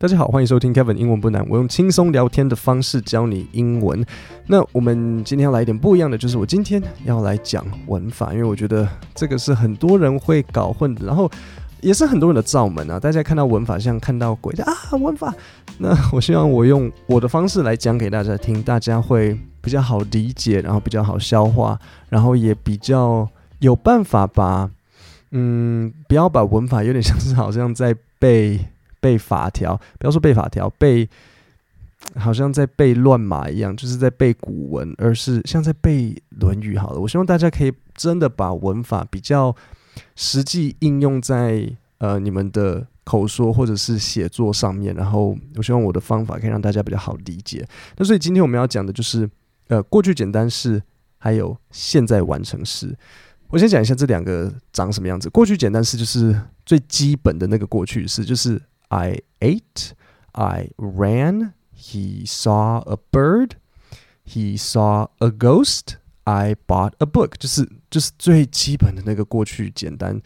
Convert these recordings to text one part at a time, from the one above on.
大家好，欢迎收听 Kevin 英文不难，我用轻松聊天的方式教你英文。那我们今天要来一点不一样的，就是我今天要来讲文法，因为我觉得这个是很多人会搞混的，然后也是很多人的罩门啊。大家看到文法像看到鬼的啊，文法。那我希望我用我的方式来讲给大家听，大家会比较好理解，然后比较好消化，然后也比较有办法把，嗯，不要把文法有点像是好像在背。背法条，不要说背法条，背好像在背乱码一样，就是在背古文，而是像在背《论语》好了。我希望大家可以真的把文法比较实际应用在呃你们的口说或者是写作上面，然后我希望我的方法可以让大家比较好理解。那所以今天我们要讲的就是呃过去简单式还有现在完成式。我先讲一下这两个长什么样子。过去简单式就是最基本的那个过去式，就是。I ate, I ran, he saw a bird, he saw a ghost, I bought a book。就是就是最基本的那个过去简单，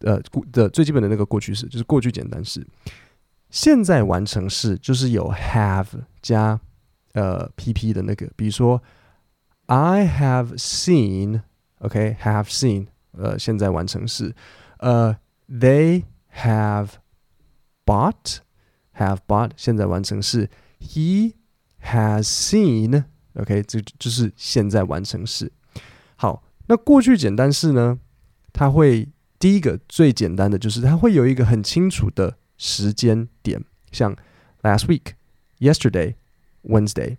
呃，的最基本的那个过去式，就是过去简单式。现在完成式就是有 have 加呃 PP 的那个，比如说 I have seen，OK，have seen，呃，现在完成式，呃，they have。 Bought, have bought，现在完成式。He has seen，OK，、这就是现在完成式。好，那过去简单式呢？它会第一个最简单的就是它会有一个很清楚的时间点，像 last week, yesterday, Wednesday，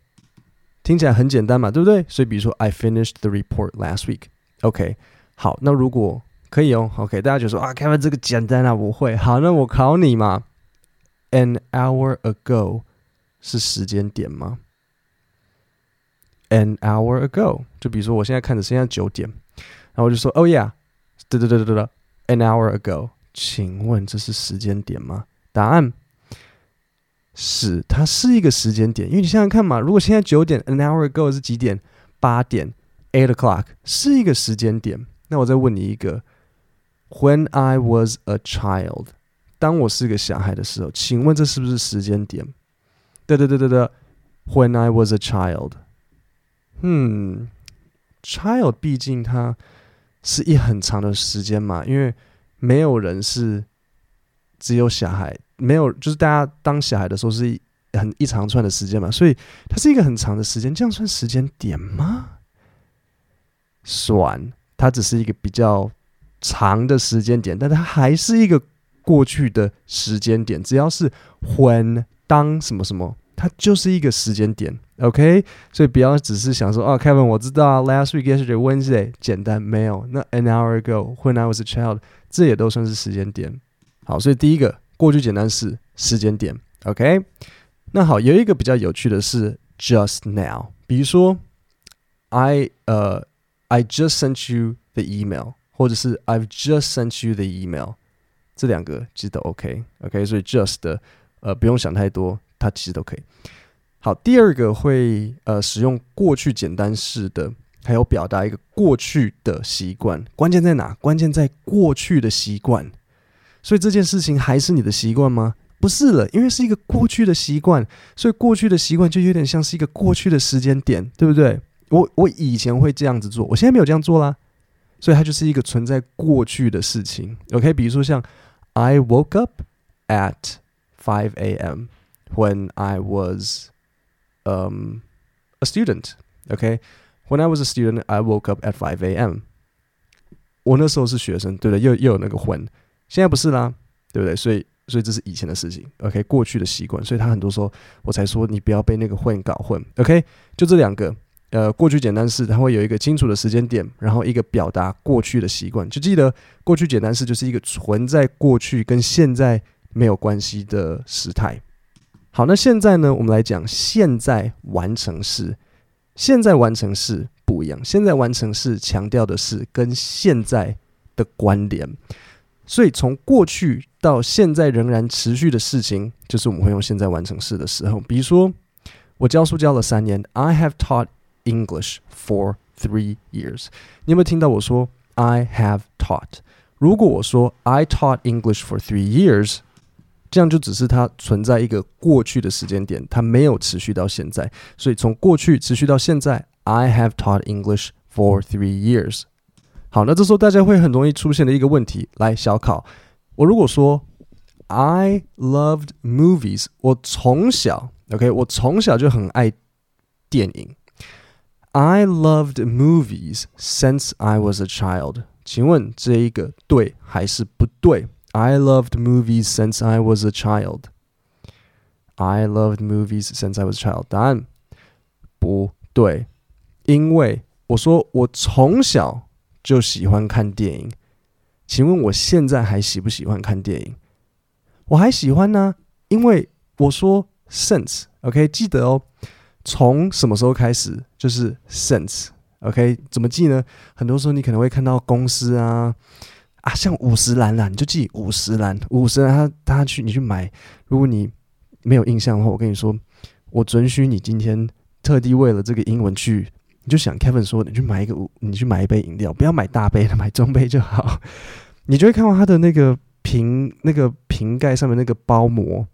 听起来很简单嘛，对不对？所以比如说 I finished the report last week。OK，好，那如果可以哦，OK，大家就说啊，Kevin 这个简单啊，我会。好，那我考你嘛。An hour ago 是时间点吗？An hour ago，就比如说我现在看着现在九点，然后我就说，Oh yeah，对对对对对，An hour ago，请问这是时间点吗？答案是，它是一个时间点，因为你想想看嘛，如果现在九点，An hour ago 是几点？八点，eight o'clock 是一个时间点。那我再问你一个，When I was a child。当我是个小孩的时候，请问这是不是时间点？对对对对对，When I was a child，嗯，child 毕竟它是一很长的时间嘛，因为没有人是只有小孩，没有就是大家当小孩的时候是很一长串的时间嘛，所以它是一个很长的时间，这样算时间点吗？算，它只是一个比较长的时间点，但它还是一个。过去的时间点，只要是 when 当什么什么，它就是一个时间点，OK？所以不要只是想说，哦，Kevin，我知道啊，last week, yesterday, Wednesday，简单没有？那 an hour ago, when I was a child，这也都算是时间点。好，所以第一个过去简单式时间点，OK？那好，有一个比较有趣的是 just now，比如说 I 呃、uh,，I just sent you the email，或者是 I've just sent you the email。这两个其实都 OK，OK，所以 just 的呃不用想太多，它其实都可以。好，第二个会呃使用过去简单式的，还有表达一个过去的习惯。关键在哪？关键在过去的习惯。所以这件事情还是你的习惯吗？不是了，因为是一个过去的习惯，所以过去的习惯就有点像是一个过去的时间点，对不对？我我以前会这样子做，我现在没有这样做啦，所以它就是一个存在过去的事情。OK，比如说像。I woke up at 5 a.m. when I was um, a student. Okay, when I was a student, I woke up at 5 a.m. 我那时候是学生，对不对？又又有那个 when，现在不是啦，对不对？所以所以这是以前的事情。OK，过去的习惯，所以他很多时候我才说你不要被那个 when 搞混。OK，就这两个。 呃，过去简单式它会有一个清楚的时间点，然后一个表达过去的习惯。就记得过去简单式就是一个存在过去跟现在没有关系的时态。好，那现在呢，我们来讲现在完成式。现在完成式不一样，现在完成式强调的是跟现在的关联。所以从过去到现在仍然持续的事情，就是我们会用现在完成式的时候。比如说，我教书教了三年，I have taught。English for three years。你有没有听到我说 I have taught？如果我说 I taught English for three years， 这样就只是它存在一个过去的时间点，它没有持续到现在。所以从过去持续到现在，I have taught English for three years。好，那这时候大家会很容易出现的一个问题，来小考，我如果说 I loved movies，我从小，OK，我从小就很爱电影。 I loved movies since I was a child。请问这一个对还是不对？I loved movies since I was a child。I loved movies since I was a child。答案不对，因为我说我从小就喜欢看电影。请问我现在还喜不喜欢看电影？我还喜欢呢，因为我说 since。OK，记得哦。从什么时候开始？就是 since，OK，怎么记呢？很多时候你可能会看到公司啊啊，像五十岚啦，你就记五十岚，五十岚他他去你去买，如果你没有印象的话，我跟你说，我准许你今天特地为了这个英文去，你就想 Kevin 说，你去买一个，你去买一杯饮料，不要买大杯的，买中杯就好。你就会看到它的那个瓶，那个瓶盖上面那个包膜，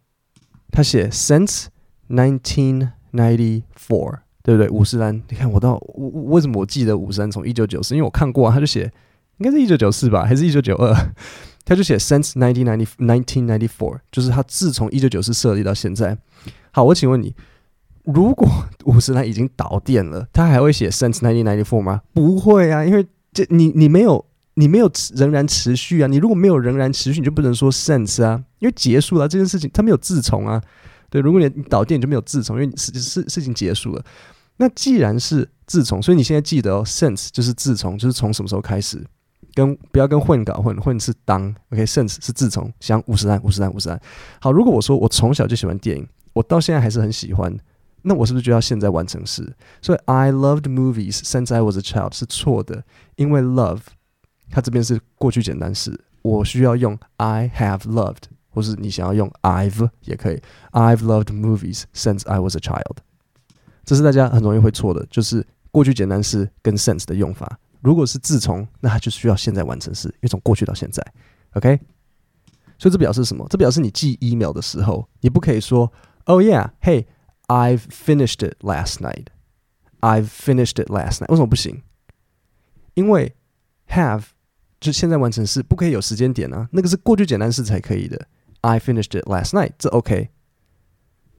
它写 since nineteen。Ninety four，对不对？五十岚，你看我到我为什么我记得五十岚从一九九四？因为我看过啊，他就写应该是一九九四吧，还是一九九二？他就写 since nineteen ninety nineteen ninety four，就是他自从一九九四设立到现在。好，我请问你，如果 五十岚已经导电了，他还会写 since nineteen ninety four 吗？不会啊，因为这你你没有你没有仍然持续啊，你如果没有仍然持续，你就不能说 since 啊，因为结束了这件事情，他没有自从啊。对，如果你导电你就没有自从，因为你事事事情结束了。那既然是自从，所以你现在记得哦，since 就是自从，就是从什么时候开始？跟不要跟混搞混，混是当，OK，since、是自从，像五十单，五十单，五十单。好，如果我说我从小就喜欢电影，我到现在还是很喜欢，那我是不是就要现在完成式？所以 I loved movies since I was a child 是错的，因为 love 它这边是过去简单式，我需要用 I have loved。或是你想要用 I've 也可以，I've loved movies since I was a child。这是大家很容易会错的，就是过去简单式跟 since 的用法。如果是自从，那它就需要现在完成式，因为从过去到现在，OK。所以这表示什么？这表示你寄 email 的时候，你不可以说 Oh yeah, hey, I've finished it last night. I've finished it last night。为什么不行？因为 have 就现在完成式不可以有时间点啊，那个是过去简单式才可以的。I finished it last night，这 OK。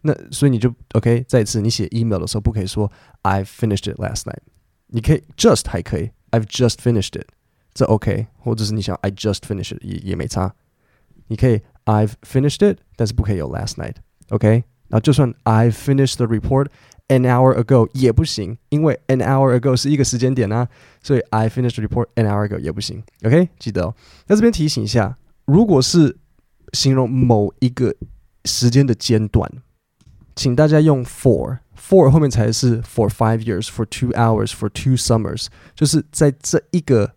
那所以你就 OK。再一次，你写 email 的时候不可以说 I finished it last night，你可以 just 还可以，I've just finished it，这 OK。或者是你想 I just finished it 也也没差，你可以 I've finished it，但是不可以有 last night。OK。然后就算 I finished the report an hour ago 也不行，因为 an hour ago 是一个时间点啊，所以 I finished the report an hour ago 也不行。OK，记得哦。那这边提醒一下，如果是 形容某一个时间的间断，请大家用 for，for 后面才是 for five years，for two hours，for two summers，就是在这一个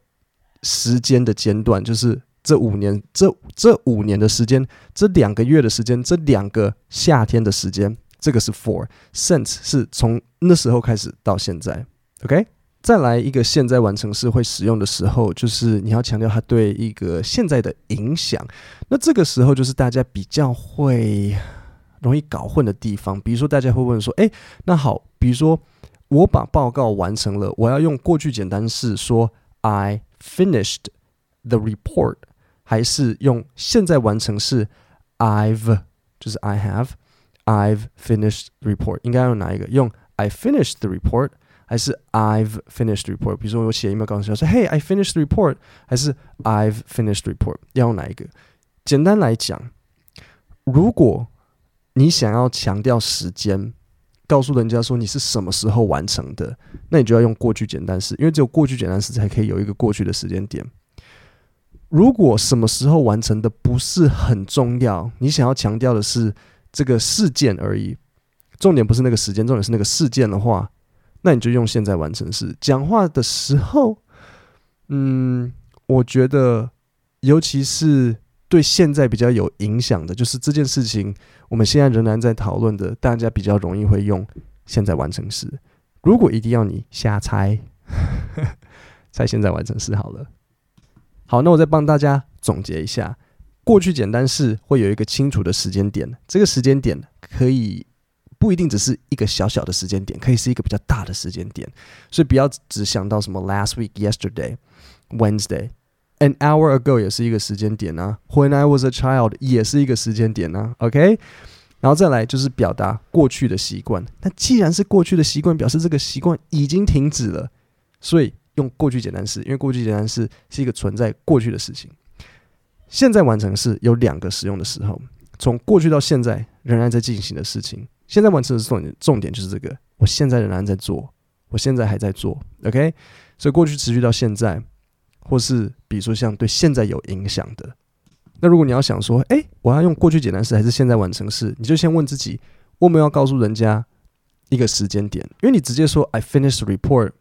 时间的间断，就是这五年，这这五年的时间，这两个月的时间，这两个夏天的时间，这个是 for，since 是从那时候开始到现在，OK。再来一个现在完成式会使用的时候，就是你要强调它对一个现在的影响。那这个时候就是大家比较会容易搞混的地方。比如说，大家会问说：“诶，那好，比如说我把报告完成了，我要用过去简单式说 I finished the report，还是用现在完成式 I've 就是 I have I've finished report？应该用哪一个？用 I finished the report。”还是 I've finished report。比如说我写 email 告诉他说：“Hey, I finished report。”还是 I've finished report？要用哪一个？简单来讲，如果你想要强调时间，告诉人家说你是什么时候完成的，那你就要用过去简单式，因为只有过去简单式才可以有一个过去的时间点。如果什么时候完成的不是很重要，你想要强调的是这个事件而已，重点不是那个时间，重点是那个事件的话。那你就用现在完成式讲话的时候，嗯，我觉得尤其是对现在比较有影响的，就是这件事情，我们现在仍然在讨论的，大家比较容易会用现在完成式。如果一定要你瞎猜，猜现在完成式好了。好，那我再帮大家总结一下，过去简单式会有一个清楚的时间点，这个时间点可以不一定只是一个小小的时间点，可以是一个比较大的时间点。所以不要只想到什么 last week、yesterday、Wednesday、an hour ago 也是一个时间点啊，when I was a child 也是一个时间点啊。OK，然后再来就是表达过去的习惯。那既然是过去的习惯，表示这个习惯已经停止了，所以用过去简单式，因为过去简单式是一个存在过去的事情。现在完成式有两个使用的时候，从过去到现在仍然在进行的事情。现在完成的重点重点就是这个，我现在仍然在做，我现在还在做，OK？所以过去持续到现在，或是比如说像对现在有影响的，那如果你要想说，诶，我要用过去简单式还是现在完成式，你就先问自己，我们要告诉人家一个时间点，因为你直接说 I finished report，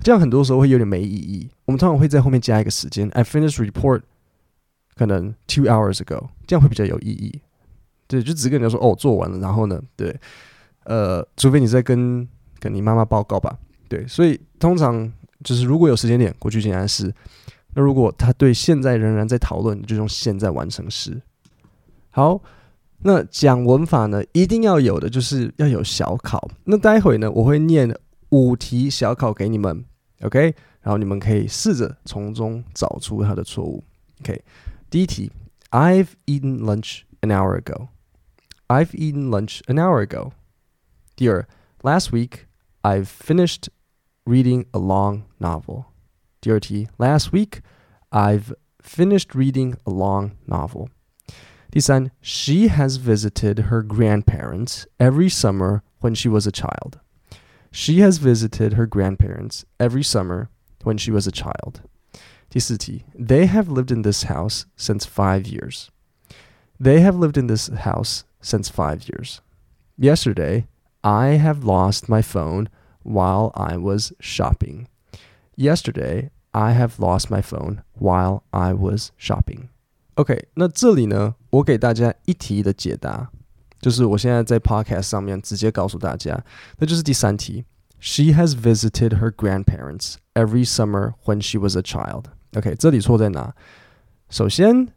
这样很多时候会有点没意义。我们通常会在后面加一个时间，I finished report。可能 two hours ago，这样会比较有意义。对，就只跟人家说哦，做完了，然后呢，对，呃，除非你在跟跟你妈妈报告吧，对，所以通常就是如果有时间点，过去简单式。那如果他对现在仍然在讨论，就用现在完成时。好，那讲文法呢，一定要有的就是要有小考。那待会呢，我会念五题小考给你们，OK，然后你们可以试着从中找出它的错误，OK。第一题，I've eaten lunch an hour ago. I've eaten lunch an hour ago. 第二，Last week I've finished reading a long novel. 第二题，Last week I've finished reading a long novel. 第三，She has visited her grandparents every summer when she was a child. She has visited her grandparents every summer when she was a child. 第四题，They have lived in this house since five years. They have lived in this house since five years. Yesterday, I have lost my phone while I was shopping. Yesterday, I have lost my phone while I was shopping. OK，那这里呢，我给大家一题的解答，就是我现在在 Podcast 上面直接告诉大家，那就是第三题。She has visited her grandparents every summer when she was a child. OK，这里错在哪？首先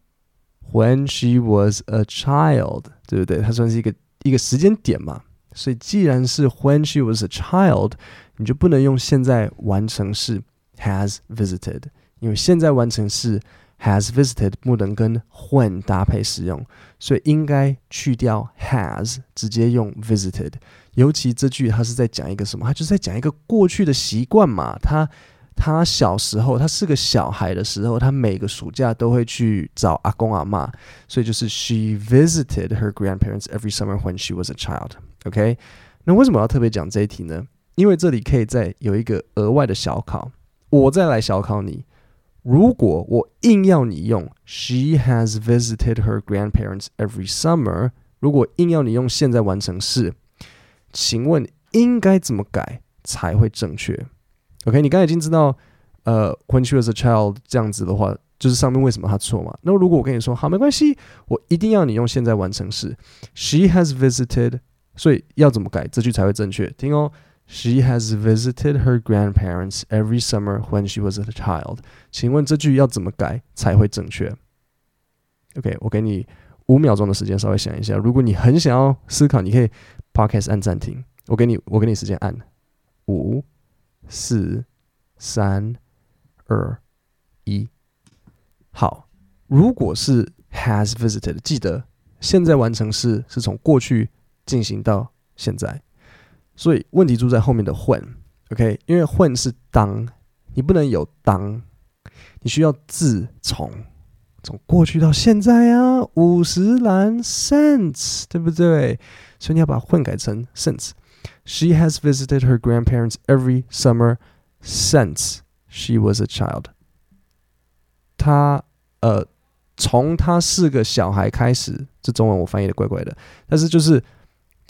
，when she was a child，对不对？它算是一个一个时间点嘛。所以既然是 when she was a child，你就不能用现在完成式 has visited，因为现在完成式 has visited 不能跟 when 搭配使用，所以应该去掉 has，直接用 visited。尤其这句它是在讲一个什么？它就是在讲一个过去的习惯嘛。它他小时候，他是个小孩的时候，他每个暑假都会去找阿公阿妈，所以就是 she visited her grandparents every summer when she was a child。OK，那为什么要特别讲这一题呢？因为这里可以再有一个额外的小考，我再来小考你。如果我硬要你用 she has visited her grandparents every summer，如果硬要你用现在完成式，请问应该怎么改才会正确？OK，你刚才已经知道，呃，when she was a child 这样子的话，就是上面为什么它错嘛？那如果我跟你说，好，没关系，我一定要你用现在完成式，she has visited，所以要怎么改这句才会正确？听哦，she has visited her grandparents every summer when she was a child。请问这句要怎么改才会正确？OK，我给你五秒钟的时间，稍微想一下。如果你很想要思考，你可以 Podcast 按暂停。我给你，我给你时间按五。四、三、二、一，好。如果是 has visited，记得现在完成式是从过去进行到现在，所以问题就在后面的 when，OK？因为 when 是当，你不能有当，你需要自从，从过去到现在啊，五十岚 since，对不对？所以你要把 when 改成 since。She has visited her grandparents every summer since she was a child. 她呃，从她是个小孩开始，这中文我翻译的怪怪的，但是就是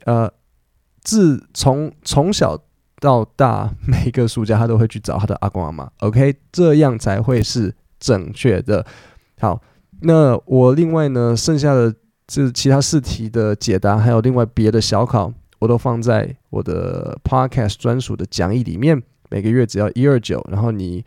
呃，自从从小到大，每个暑假她都会去找她的阿公阿妈。OK，这样才会是正确的。好，那我另外呢，剩下的这其他四题的解答，还有另外别的小考。我都放在我的 podcast 专属的讲义里面，每个月只要一二九，然后你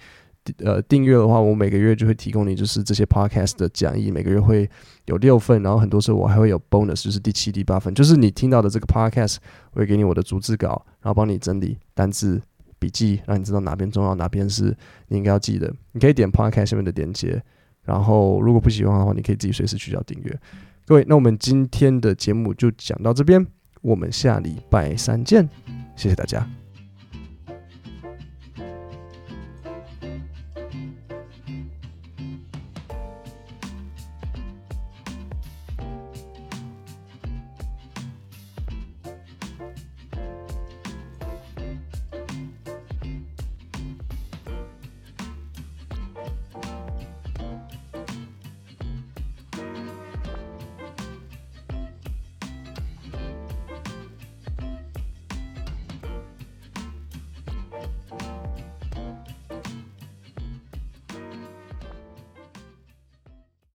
呃订阅的话，我每个月就会提供你就是这些 podcast 的讲义，每个月会有六份，然后很多时候我还会有 bonus，就是第七、第八份，就是你听到的这个 podcast，我会给你我的逐字稿，然后帮你整理单字笔记，让你知道哪边重要，哪边是你应该要记得。你可以点 podcast 下面的链接，然后如果不喜欢的话，你可以自己随时取消订阅。各位，那我们今天的节目就讲到这边，我们下礼拜三见，谢谢大家。